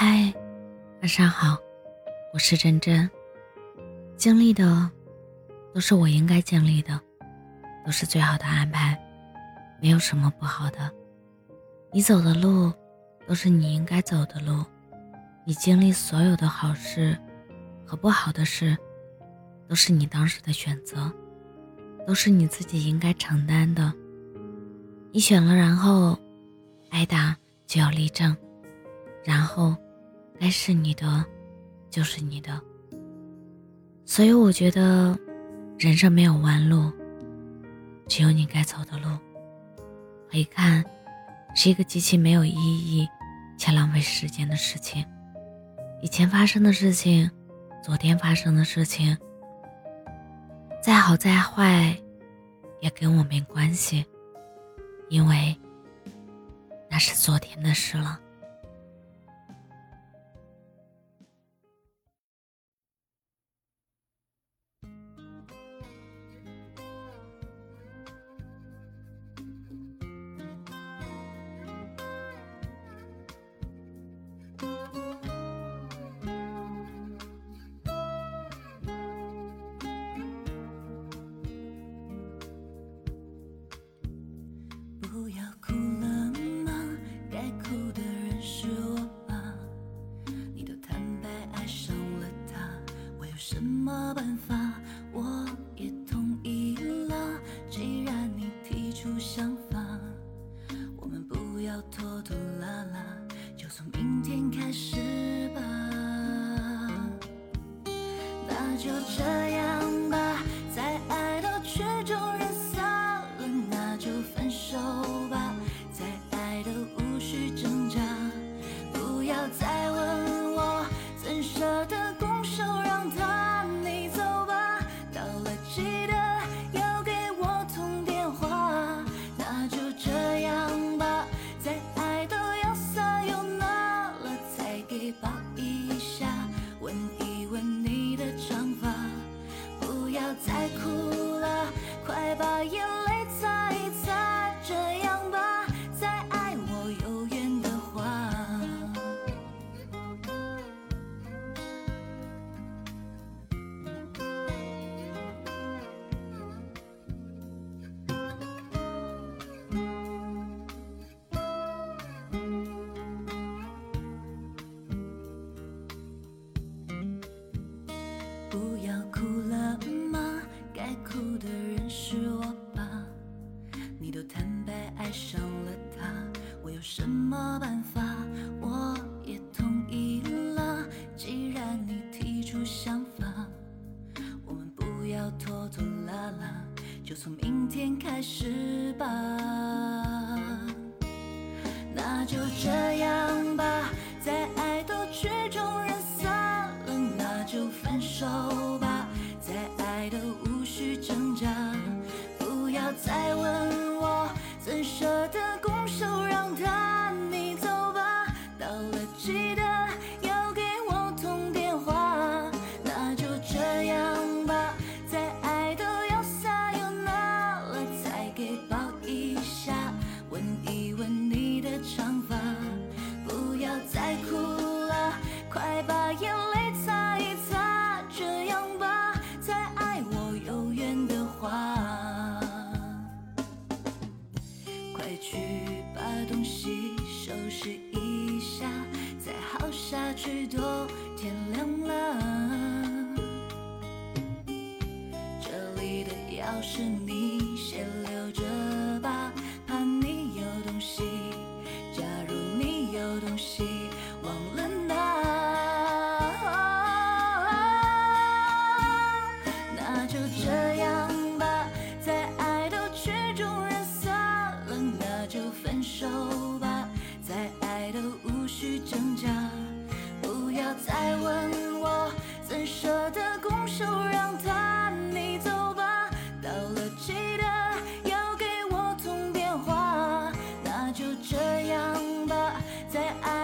嗨，晚上好，我是真真。经历的都是我应该经历的，都是最好的安排，没有什么不好的。你走的路都是你应该走的路，你经历所有的好事和不好的事，都是你当时的选择，都是你自己应该承担的。你选了，然后挨打就要立正。然后，该是你的，就是你的。所以我觉得，人生没有弯路，只有你该走的路。回看，是一个极其没有意义且浪费时间的事情。以前发生的事情，昨天发生的事情，再好再坏，也跟我没关系，因为那是昨天的事了。不要哭了吗？该哭的人是我吧你都坦白爱上了他我有什么办法我也同意了既然你提出想法。我们不要拖拖拉拉就从明天开始吧。那就这样再有什么办法？我也同意了。既然你提出想法，我们不要拖拖拉拉，就从明天开始吧。那就这样吧，在爱都曲终人散了，那就分手一下，再耗下去都天亮了。这里的钥匙家不要再问我怎舍得拱手让他你走吧。到了记得要给我通电话那就这样吧再爱